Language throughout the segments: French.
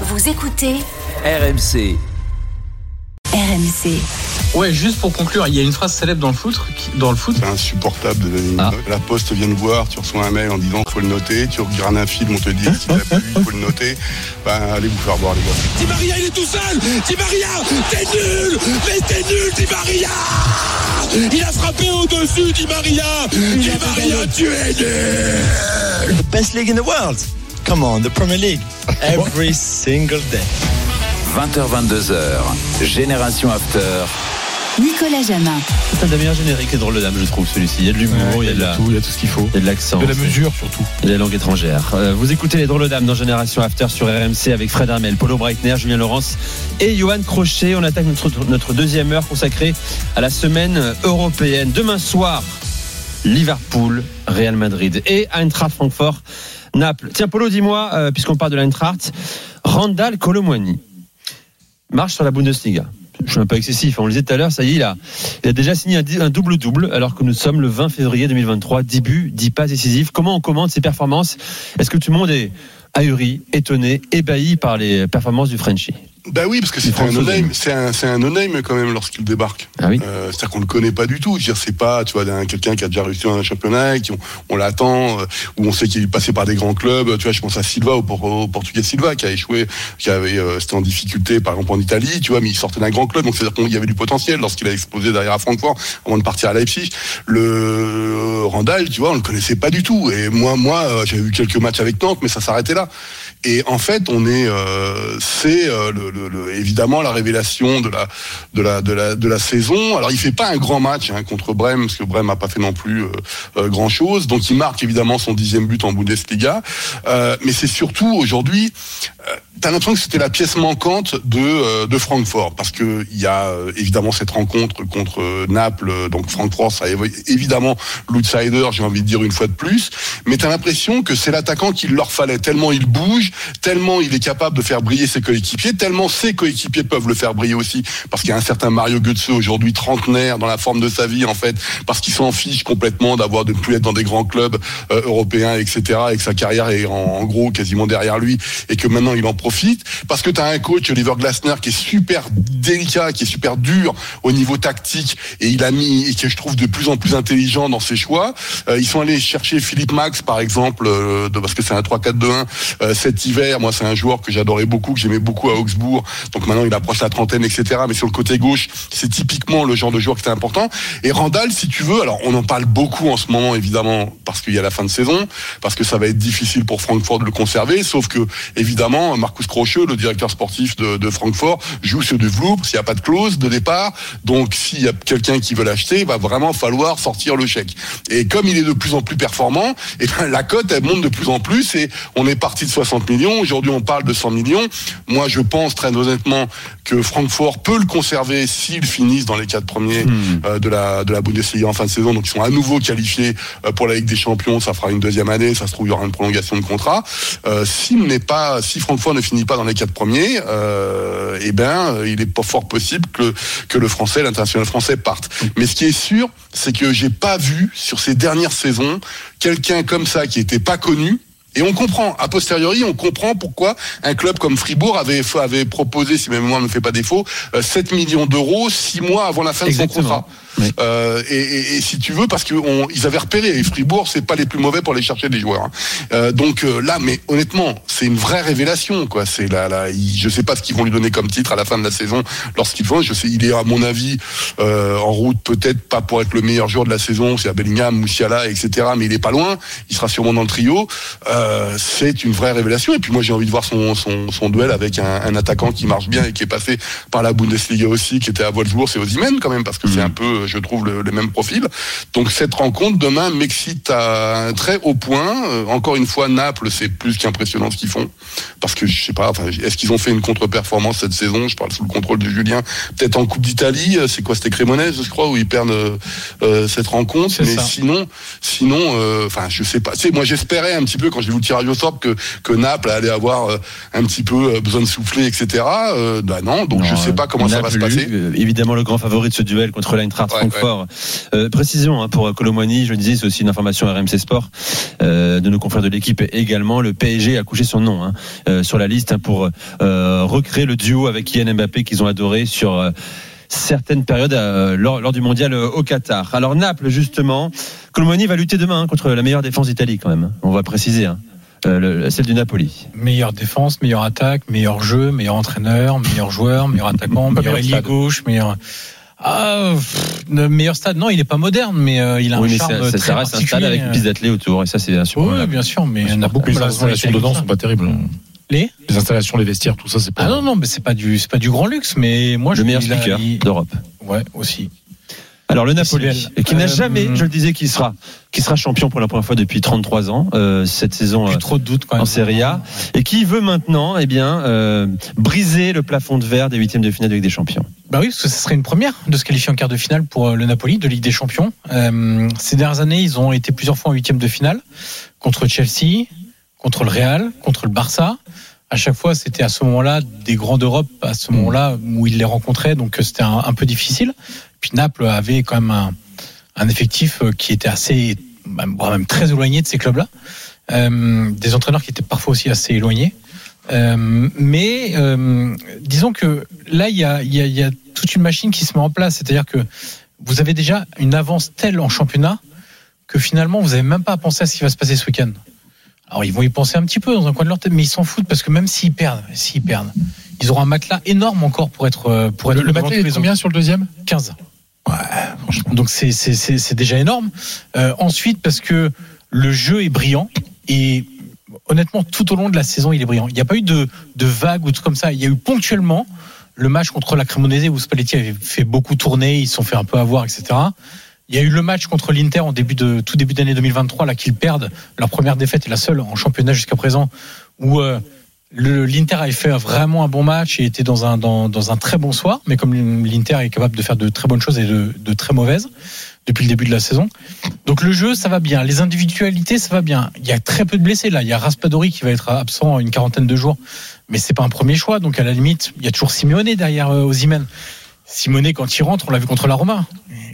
Vous écoutez RMC. RMC. Ouais, juste pour conclure, il y a une phrase célèbre dans le foot. qui- Dans le foot C'est insupportable de donner une Ah. note. La poste vient de voir, tu reçois un mail en disant qu'il faut le noter, tu regardes un film, on te dit si t'as plu, il faut le noter. Ben, allez vous faire voir les gars. Di Maria, il est tout seul Di Maria, t'es nul Mais t'es nul, Di Maria Il a frappé au-dessus, Di Maria Di Maria, tu es nul best league in the world. Come on, the Premier League. Every single day. 20h22h. Génération After. Nicolas Jamin. C'est un des meilleurs génériques et drôle de dame, je trouve, celui-ci. Il y a de l'humour, il y a de la- tout, il y a tout ce qu'il faut. il y a de l'accent. De la mesure surtout. Et la langue étrangère. Euh, vous écoutez les drôles de dames dans Génération After sur RMC avec Fred Armel, Polo Breitner, Julien Laurence et Johan Crochet. On attaque notre, notre deuxième heure consacrée à la semaine européenne. Demain soir, Liverpool, Real Madrid et Eintracht Francfort, Naples. Tiens, Polo, dis-moi, euh, puisqu'on parle de l'Eintracht, Randall Colomwani marche sur la Bundesliga. Je suis un peu excessif. On le disait tout à l'heure, ça y est, il a, il a déjà signé un double-double, alors que nous sommes le 20 février 2023. 10 buts, 10 passes décisives. Comment on commande ces performances? Est-ce que tout le monde est ahuri, étonné, ébahi par les performances du Frenchie? Ben oui, parce que c'est un no-name, c'est un, un no-name quand même lorsqu'il débarque. Ah oui Euh, C'est-à-dire qu'on le connaît pas du tout. C'est pas, tu vois, quelqu'un qui a déjà réussi dans un championnat, qui on, on l'attend, euh, où on sait qu'il est passé par des grands clubs. Tu vois, je pense à Silva, au, au Portugais Silva, qui a échoué, qui avait, euh, c'était en difficulté, par exemple en Italie, tu vois, mais il sortait d'un grand club, donc c'est-à-dire qu'il y avait du potentiel lorsqu'il a explosé derrière à Francfort avant de partir à Leipzig. Le euh, Randall, tu vois, on le connaissait pas du tout. Et moi, moi, euh, j'ai eu quelques matchs avec Nantes, mais ça s'arrêtait là. Et en fait, on est, euh, c'est euh, évidemment la révélation de la, de la, de la, de la saison. Alors, il fait pas un grand match hein, contre Brême, parce que Brême a pas fait non plus euh, grand chose. Donc, il marque évidemment son dixième but en Bundesliga. Mais c'est surtout aujourd'hui, t'as l'impression que c'était la pièce manquante de, euh, de Francfort, parce que il y a euh, évidemment cette rencontre contre euh, Naples. Donc, Francfort, ça évidemment l'outsider, j'ai envie de dire une fois de plus. Mais t'as l'impression que c'est l'attaquant qu'il leur fallait tellement il bouge, tellement il est capable de faire briller ses coéquipiers, tellement ses coéquipiers peuvent le faire briller aussi, parce qu'il y a un certain Mario Götze aujourd'hui trentenaire dans la forme de sa vie en fait, parce qu'il s'en fiche complètement d'avoir de ne plus être dans des grands clubs européens, etc. Et que sa carrière est en gros quasiment derrière lui et que maintenant il en profite, parce que t'as un coach Oliver Glasner qui est super délicat, qui est super dur au niveau tactique et il a mis et que je trouve de plus en plus intelligent dans ses choix. Euh, ils sont allés chercher Philippe Max par exemple, euh, de, parce que c'est un 3-4-2-1 euh, cet hiver. Moi, c'est un joueur que j'adorais beaucoup, que j'aimais beaucoup à Augsbourg. Donc maintenant, il approche la trentaine, etc. Mais sur le côté gauche, c'est typiquement le genre de joueur qui était important. Et Randall, si tu veux, alors on en parle beaucoup en ce moment, évidemment, parce qu'il y a la fin de saison, parce que ça va être difficile pour Francfort de le conserver. Sauf que, évidemment, Marcus Crocheux, le directeur sportif de, de Francfort, joue sur du Vloop, s'il n'y a pas de clause de départ. Donc, s'il y a quelqu'un qui veut l'acheter, il va vraiment falloir sortir le chèque. Et comme il est de plus en plus performant, et ben, la cote, elle monte de plus en plus et on est parti de 60 millions. Aujourd'hui, on parle de 100 millions. Moi, je pense très honnêtement que Francfort peut le conserver s'ils finissent dans les quatre premiers euh, de la de la Bundesliga en fin de saison. Donc, ils sont à nouveau qualifiés euh, pour la Ligue des Champions. Ça fera une deuxième année. Ça se trouve, il y aura une prolongation de contrat. Euh, s'il n'est pas, si Francfort ne finit pas dans les quatre premiers, euh, eh ben, euh, il est pas fort possible que que le français, l'international français parte. Mais ce qui est sûr, c'est que j'ai pas vu sur ces dernières saisons quelqu'un comme ça qui était pas connu. Et on comprend, a posteriori, on comprend pourquoi un club comme Fribourg avait, avait proposé, si ma mémoire ne me fait pas défaut, euh, 7 millions d'euros six mois avant la fin de son contrat. Oui. Euh, et, et- et si tu veux, parce qu'ils avaient repéré, et Fribourg, c'est pas les plus mauvais pour aller chercher des joueurs. hein. Euh, donc euh, là, mais honnêtement, c'est une vraie révélation, quoi. C'est là, là, il- je sais pas ce qu'ils vont lui donner comme titre à la fin de la saison lorsqu'ils vont. Je sais, il est à mon avis euh, en route, peut-être pas pour être le meilleur joueur de la saison. C'est à Bellingham, Moussiala, etc. Mais il est pas loin. Il sera sûrement dans le trio. Euh, c'est une vraie révélation. Et puis moi, j'ai envie de voir son, son, son duel avec un, un attaquant qui marche bien et qui est passé par la Bundesliga aussi, qui était à Wolfsburg. C'est Osimhen quand même, parce que c'est un peu, je trouve, le, le même profil. Donc cette rencontre demain m'excite à un très haut point. Euh, encore une fois, Naples, c'est plus qu'impressionnant ce qu'ils font, parce que je sais pas. Enfin, est-ce qu'ils ont fait une contre-performance cette saison? Je parle sous le contrôle de Julien. Peut-être en Coupe d'Italie. euh, C'est quoi C'était Crémonese, je crois, où ils perdent euh, euh, cette rencontre. Mais ça. sinon, sinon, euh, enfin, je sais pas. Tu sais, moi, j'espérais un petit peu quand j'ai vu le tirage au sort que que Naples allait avoir euh, un petit peu euh, besoin de souffler, etc. Euh, bah non. Donc je Non, sais pas comment ça va se passer. évidemment, le grand favori de ce duel contre l'Eintracht Francfort. Euh, précision hein, pour Colomwani, je le disais, c'est aussi une information RMC Sport euh, de nos confrères de l'équipe également. Le PSG a couché son nom hein, euh, sur la liste hein, pour euh, recréer le duo avec Kylian Mbappé qu'ils ont adoré sur euh, certaines périodes euh, lors, lors du mondial euh, au Qatar. Alors Naples, justement, Colomwani va lutter demain hein, contre la meilleure défense d'Italie quand même. hein. On va préciser. hein. Euh, le- celle du Napoli. Meilleure défense, meilleure attaque, meilleur jeu, meilleur entraîneur, meilleur joueur, meilleur attaquant, meilleur ailier gauche, meilleur. Ah, pff, le meilleur stade. Non, il est pas moderne, mais euh, il a Oui, un mais charme ça, ça- très ça reste un stade particulier. avec une piste d'athlètes autour et ça c'est Oui, bien sûr, mais il y en a beaucoup. Les installations les dedans sont pas terribles. Les Les installations, les vestiaires, tout ça, c'est pas. Ah non, non, mais c'est pas du, c'est pas du grand luxe, mais moi je Le meilleur speaker il- d'Europe. Ouais, aussi. Alors le Napoli, qui n'a Euh, jamais, hum. je le disais, qui sera, qui sera champion pour la première fois depuis 33 ans euh, cette saison Plus euh, trop de doutes quand même. en Serie A, et qui veut maintenant, eh bien, euh, briser le plafond de verre des huitièmes de finale de Ligue des Champions. Bah oui, parce que ce serait une première de se qualifier en quart de finale pour le Napoli de Ligue des Champions. Euh, ces dernières années, ils ont été plusieurs fois en huitième de finale contre Chelsea, contre le Real, contre le Barça. À chaque fois, c'était à ce moment-là des grands d'Europe, à ce moment-là où ils les rencontraient, donc euh, c'était un, un peu difficile. Puis Naples avait quand même un, un effectif euh, qui était assez, même, même très éloigné de ces clubs-là. Euh, des entraîneurs qui étaient parfois aussi assez éloignés. Euh, mais euh, disons que là, il y a, il y, a, il y a toute une machine qui se met en place. C'est-à-dire que vous avez déjà une avance telle en championnat que finalement, vous n'avez même pas à penser à ce qui va se passer ce week-end. Alors, ils vont y penser un petit peu dans un coin de leur tête, mais ils s'en foutent parce que même s'ils perdent, s'ils perdent, ils auront un matelas énorme encore pour être euh, pour être Le, matelas, est les combien sur le deuxième? 15. Ouais, franchement. Donc c'est c'est c'est c'est déjà énorme. Euh, ensuite parce que le jeu est brillant et honnêtement tout au long de la saison il est brillant. Il n'y a pas eu de de vagues ou tout comme ça. Il y a eu ponctuellement le match contre la Cremonese où Spalletti avait fait beaucoup tourner, ils se sont fait un peu avoir, etc. Il y a eu le match contre l'Inter en début de tout début d'année 2023 là qu'ils perdent leur première défaite et la seule en championnat jusqu'à présent où euh, l'Inter avait fait vraiment un bon match et était dans un dans, dans un très bon soir, mais comme l'Inter est capable de faire de très bonnes choses et de, de très mauvaises depuis le début de la saison. Donc le jeu, ça va bien. Les individualités, ça va bien. Il y a très peu de blessés là. Il y a Raspadori qui va être absent une quarantaine de jours, mais c'est pas un premier choix. Donc à la limite, il y a toujours Simeone derrière euh, Osimhen. Simone, quand il rentre, on l'a vu contre la Roma.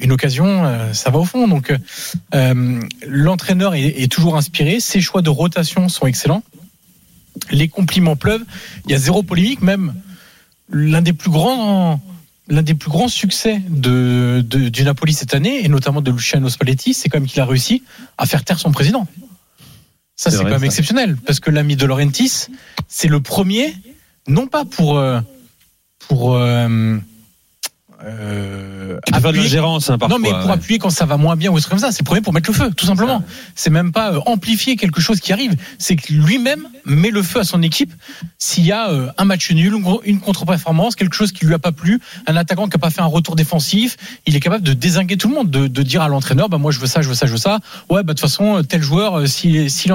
Une occasion, euh, ça va au fond. Donc, euh, l'entraîneur est, est toujours inspiré. Ses choix de rotation sont excellents. Les compliments pleuvent. Il y a zéro polémique. Même l'un des plus grands, l'un des plus grands succès de, de- du Napoli cette année, et notamment de Luciano Spalletti, c'est quand même qu'il a réussi à faire taire son président. Ça, C'est quand même ça. exceptionnel, parce que l'ami de Laurentis, c'est le premier, non pas pour euh, pour euh, appuyer- hein, parfois. non, mais pour ouais. appuyer quand ça va moins bien ou trucs comme ça, c'est le premier pour mettre le feu, tout simplement. C'est même pas euh, amplifier quelque chose qui arrive, c'est que lui-même met le feu à son équipe s'il y a euh, un match nul, une contre-performance, quelque chose qui lui a pas plu, un attaquant qui a pas fait un retour défensif, il est capable de désinguer tout le monde, de, de dire à l'entraîneur, bah moi je veux ça, je veux ça, je veux ça. Ouais, bah de toute façon, euh, tel joueur, s'il s'il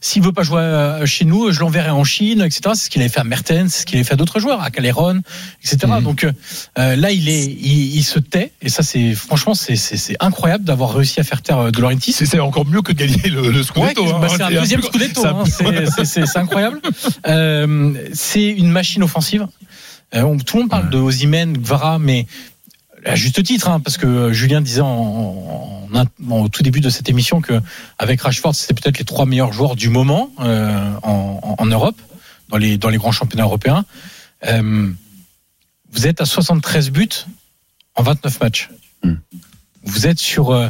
s'il veut pas jouer chez nous, je l'enverrai en Chine, etc. C'est ce qu'il avait fait à Mertens, c'est ce qu'il avait fait à d'autres joueurs, à Caleron, etc. Mhm. Donc là, il est, il, il se tait, et ça, c'est franchement, c'est- incroyable d'avoir réussi à faire taire euh, De Laurentiis. C'est encore mieux que de gagner le, le Ouais, Scudetto. hein. bah, c'est un deuxième Scudetto, hein, c'est- incroyable. Euh, c'est une machine offensive. Euh, tout le monde parle Ouais. de Osimhen, Gvara, mais à juste titre, hein, parce que Julien disait en, en- en- en- au tout début de cette émission que avec Rashford, c'était peut-être les trois meilleurs joueurs du moment euh, en, Europe, dans les dans les grands championnats européens. Euh, vous êtes à 73 buts en 29 matchs. Hmm. Vous êtes sur euh,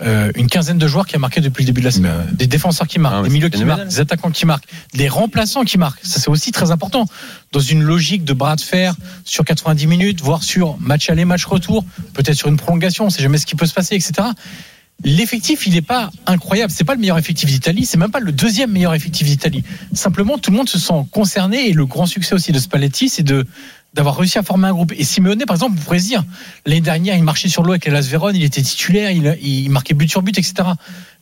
euh, une quinzaine de joueurs qui a marqué depuis le début de la saison. Mais, Des défenseurs qui marquent, Ah des milieux qui marquent, des attaquants qui marquent, des remplaçants qui marquent. Ça, c'est aussi très important. Dans une logique de bras de fer sur 90 minutes, voire sur match aller, match retour, peut-être sur une prolongation, on sait jamais ce qui peut se passer, etc. L'effectif, il n'est pas incroyable. C'est pas le meilleur effectif d'Italie. C'est même pas le deuxième meilleur effectif d'Italie. Simplement, tout le monde se sent concerné et le grand succès aussi de Spalletti, c'est de d'avoir réussi à former un groupe. Et Simeone, par exemple, vous pourrez se dire, l'année dernière, il marchait sur l'eau avec Las Véron, il était titulaire, il, il marquait but sur but, etc.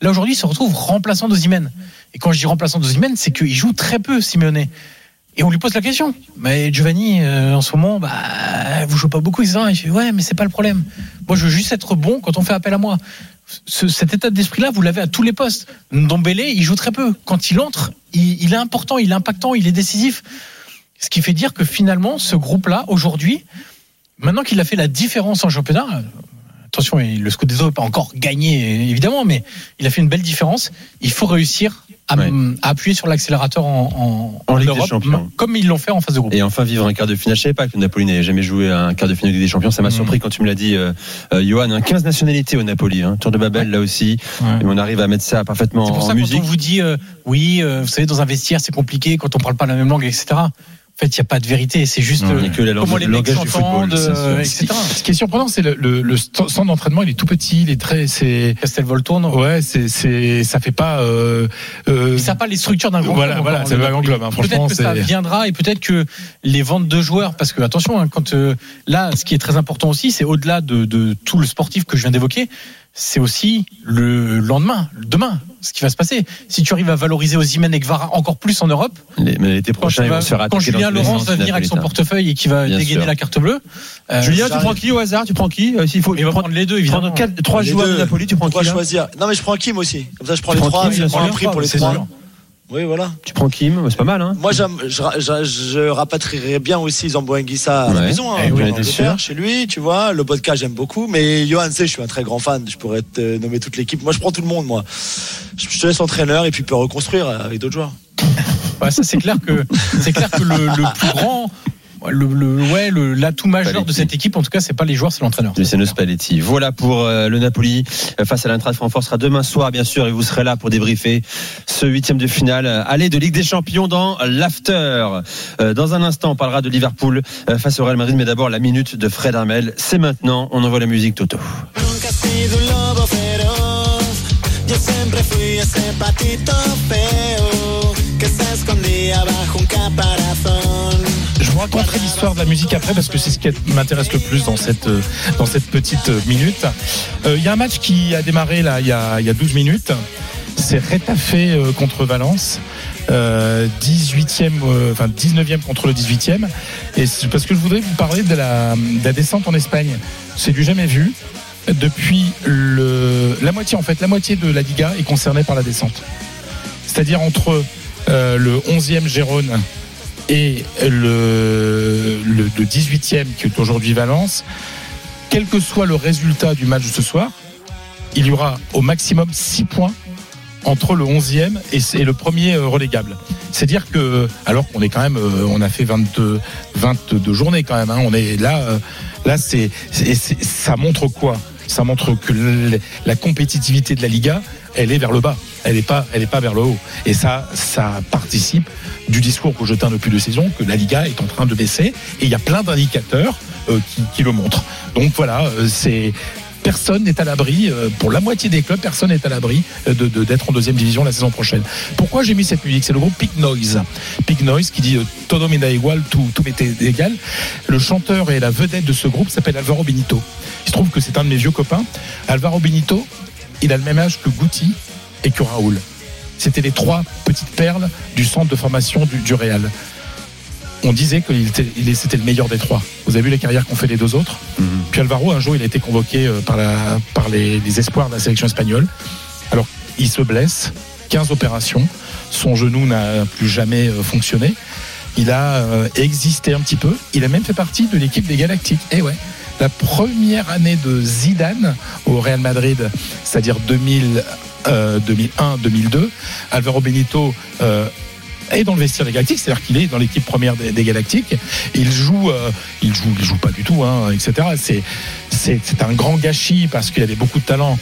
Là, aujourd'hui, il se retrouve remplaçant d'Ozimène. Et quand je dis remplaçant d'Ozimène, c'est qu'il joue très peu, Simeone. Et on lui pose la question. Mais Giovanni, euh, en ce moment, bah, vous jouez pas beaucoup. Il fait, ouais, mais c'est pas le problème. Moi, je veux juste être bon quand on fait appel à moi. Ce- cet état d'esprit-là, vous l'avez à tous les postes. Ndombele, il joue très peu. Quand il entre, il, il est important, il est impactant, il est décisif. Ce qui fait dire que finalement, ce groupe-là, aujourd'hui, maintenant qu'il a fait la différence en championnat, attention, le Scudetto n'a pas encore gagné, évidemment, mais il a fait une belle différence. Il faut réussir à, Ouais. à appuyer sur l'accélérateur en, en, En Ligue des Champions. comme ils l'ont fait en phase de groupe. Et enfin vivre un quart de finale. Je savais pas que le Napoli n'avait jamais joué un quart de finale de Ligue des Champions. Ça m'a Mhm. surpris quand tu me l'as dit, euh, euh, Johan. hein. 15 nationalités au Napoli. Hein. Tour de Babel là aussi. Ouais. Et on arrive à mettre ça parfaitement C'est pour en ça que quand musique. on vous dit, euh, oui, vous savez, dans un vestiaire, c'est compliqué quand on parle pas la même langue, etc. En fait, il n'y a pas de vérité. C'est juste Non, que la langue- comment les le mecs s'entendent, euh, etc. Ce qui est surprenant, c'est le, le, le centre d'entraînement, il est tout petit, il est très, c'est, Castelvolturno. ouais, c'est, c'est, ça fait pas, euh, euh, Ça n'a pas les structures d'un grand Voilà, club. voilà, encore, c'est le pas un grand club, hein, franchement, Peut-être que ça viendra et peut-être que les ventes de joueurs, parce que attention, hein, quand euh, là, ce qui est très important aussi, c'est au-delà de, de tout le sportif que je viens d'évoquer, c'est aussi le lendemain, le demain, ce qui va se passer. Si tu arrives à valoriser Osimhen et Gvara encore plus en Europe, l'été quand, prochain, ils vont se quand Julien Laurence va venir avec son portefeuille et qui va Bien dégainer sûr. la carte bleue, euh, Julien, tu prends qui au hasard? Tu prends qui Euh, S'il faut il va prendre les deux, évidemment. prendre quatre- trois Les joueurs deux. de Napoli, tu prends qui là choisir Non, mais je prends Kim aussi. Comme ça, je prends Tu les prends trois. Kim, Je prends un prix pour les C'est trois. Oui, voilà. Tu prends Kim, c'est pas mal. Hein Moi, je, je, je rapatrierais bien aussi Zambo Anguissa à la Ouais. maison, hein, Eh oui, Angleterre, chez lui, tu vois. Le podcast, j'aime beaucoup. Mais Johan C, je suis un très grand fan. Je pourrais te nommer toute l'équipe. Moi, je prends tout le monde, moi. Je je te laisse entraîneur et puis peut reconstruire avec d'autres joueurs. Ouais, ça c'est clair que c'est clair que le, le plus grand, le, le- ouais, le l'atout majeur de cette équipe, en tout cas, c'est pas les joueurs, c'est l'entraîneur. Luciano Spalletti. Voilà pour euh, le Napoli euh, face à l'Eintracht Francfort. Ce sera demain soir, bien sûr, et vous serez là pour débriefer ce huitième de finale. euh, Aller de Ligue des Champions dans l'after. Euh, Dans un instant, on parlera de Liverpool euh, face au Real Madrid, mais d'abord la minute de Fred Armel. C'est maintenant. On envoie la musique Toto. Nunca he sido un lobo feroz. Yo siempre fui ese patito feo que se escondía bajo un caparazón. Je vous raconterai l'histoire de la musique après parce que c'est ce qui m'intéresse le plus dans cette, euh, dans cette petite euh, minute. Euh, Il y a un match qui a démarré là il y a, y a 12 minutes. C'est euh, contre Valence. Euh, 18e, euh, enfin 19e contre le 18e. Et parce que je voudrais vous parler de la, de la descente en Espagne. C'est du jamais vu. Depuis le, la moitié, en fait, la moitié de la Liga est concernée par la descente. C'est-à-dire entre le 11e Gérone et le, le, le 18e qui est aujourd'hui Valence, quel que soit le résultat du match de ce soir, il y aura au maximum 6 points entre le 11e et, le premier euh, relégable. C'est-à-dire que, alors qu'on est quand même, euh, on a fait 22, 22 journées quand même, hein, on est là, euh, là c'est, ça montre quoi? Ça montre que la compétitivité de la Liga, elle est vers le bas, elle n'est pas, vers le haut. Et ça, ça participe du discours que je tiens depuis deux saisons, que la Liga est en train de baisser, et il y a plein d'indicateurs euh, qui, le montrent. Donc voilà, euh, c'est personne n'est à l'abri, euh, pour la moitié des clubs, personne n'est à l'abri d'être en deuxième division la saison prochaine. Pourquoi j'ai mis cette musique? C'est le groupe Pig Noise. Pig Noise qui dit Todo me da igual, tout, tout m'est égal. Le chanteur et la vedette de ce groupe s'appelle Alvaro Benito. Il se trouve que c'est un de mes vieux copains. Alvaro Benito, il a le même âge que Guti et que Raoul. C'était les trois petites perles du centre de formation du, du Real. On disait que c'était le meilleur des trois. Vous avez vu les carrières qu'ont fait les deux autres Puis Alvaro, un jour, il a été convoqué euh, par, la, par les, les espoirs de la sélection espagnole. Alors, il se blesse, 15 opérations, son genou n'a plus jamais euh, fonctionné. Il a euh, existé un petit peu. Il a même fait partie de l'équipe des Galactiques. Et ouais, la première année de Zidane au Real Madrid, c'est-à-dire 2000, euh, 2001-2002, Alvaro Benito euh, est dans le vestiaire des Galactiques, c'est-à-dire qu'il est dans l'équipe première des, Galactiques. Il joue, euh, il joue, il joue pas du tout, hein, etc. C'est, un grand gâchis parce qu'il avait beaucoup de talent.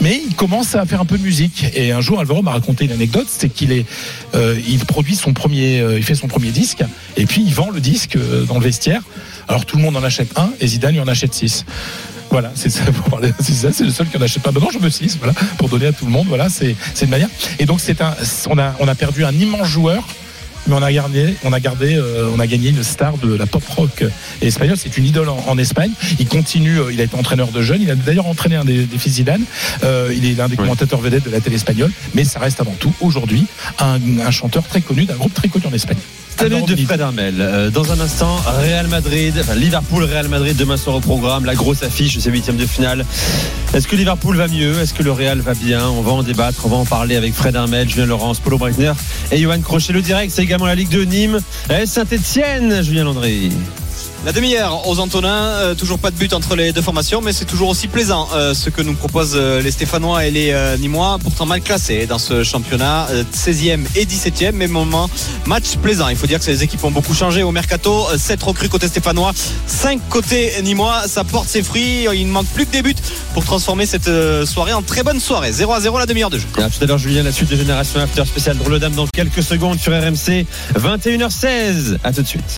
Mais il commence à faire un peu de musique. Et un jour, Alvaro m'a raconté une anecdote, c'est qu'il est, euh, il produit son premier, euh, il fait son premier disque, et puis il vend le disque euh, dans le vestiaire. Alors tout le monde en achète un, et Zidane il en achète six. Voilà, c'est ça. C'est ça, c'est le seul qui en achète pas. Non, je me six, voilà, pour donner à tout le monde. Voilà, c'est c'est une manière. Et donc c'est un, on a on a perdu un immense joueur, mais on a gardé, on a gardé, euh, on a gagné une star de la pop rock espagnole. C'est une idole en, en Espagne. Il continue. euh, il a été entraîneur de jeunes. Il a d'ailleurs entraîné un des, des fils Zidane. Euh, il est l'un des commentateurs vedettes de la télé espagnole. Mais ça reste avant tout aujourd'hui un, un chanteur très connu d'un groupe très connu en Espagne. Salut de. Fred Armel. Euh, Dans un instant, Real Madrid, enfin Liverpool, Real Madrid, demain soir au programme, la grosse affiche de ces huitièmes de finale. Est-ce que Liverpool va mieux? Est-ce que le Real va bien? On va en débattre, on va en parler avec Fred Armel, Julien Laurence, Paulo Breitner et Johan Crochet. Le direct, c'est également la Ligue de Nîmes, Saint-Etienne, Julien Landry. La demi-heure aux Antonins, euh, toujours pas de but entre les deux formations, mais c'est toujours aussi plaisant euh, ce que nous proposent euh, les Stéphanois et les Nîmois, pourtant mal classés dans ce championnat, euh, 16e et 17e, mais moment match plaisant. Il faut dire que ces équipes ont beaucoup changé au mercato, 7 recrues côté Stéphanois, 5 côté Nîmois, ça porte ses fruits, il ne manque plus que des buts pour transformer cette soirée en très bonne soirée. 0 à 0 la demi-heure de jeu. Tout à l'heure, Julien, la suite de Génération After spécial Drôle Dame dans quelques secondes sur RMC, 21h16. À tout de suite.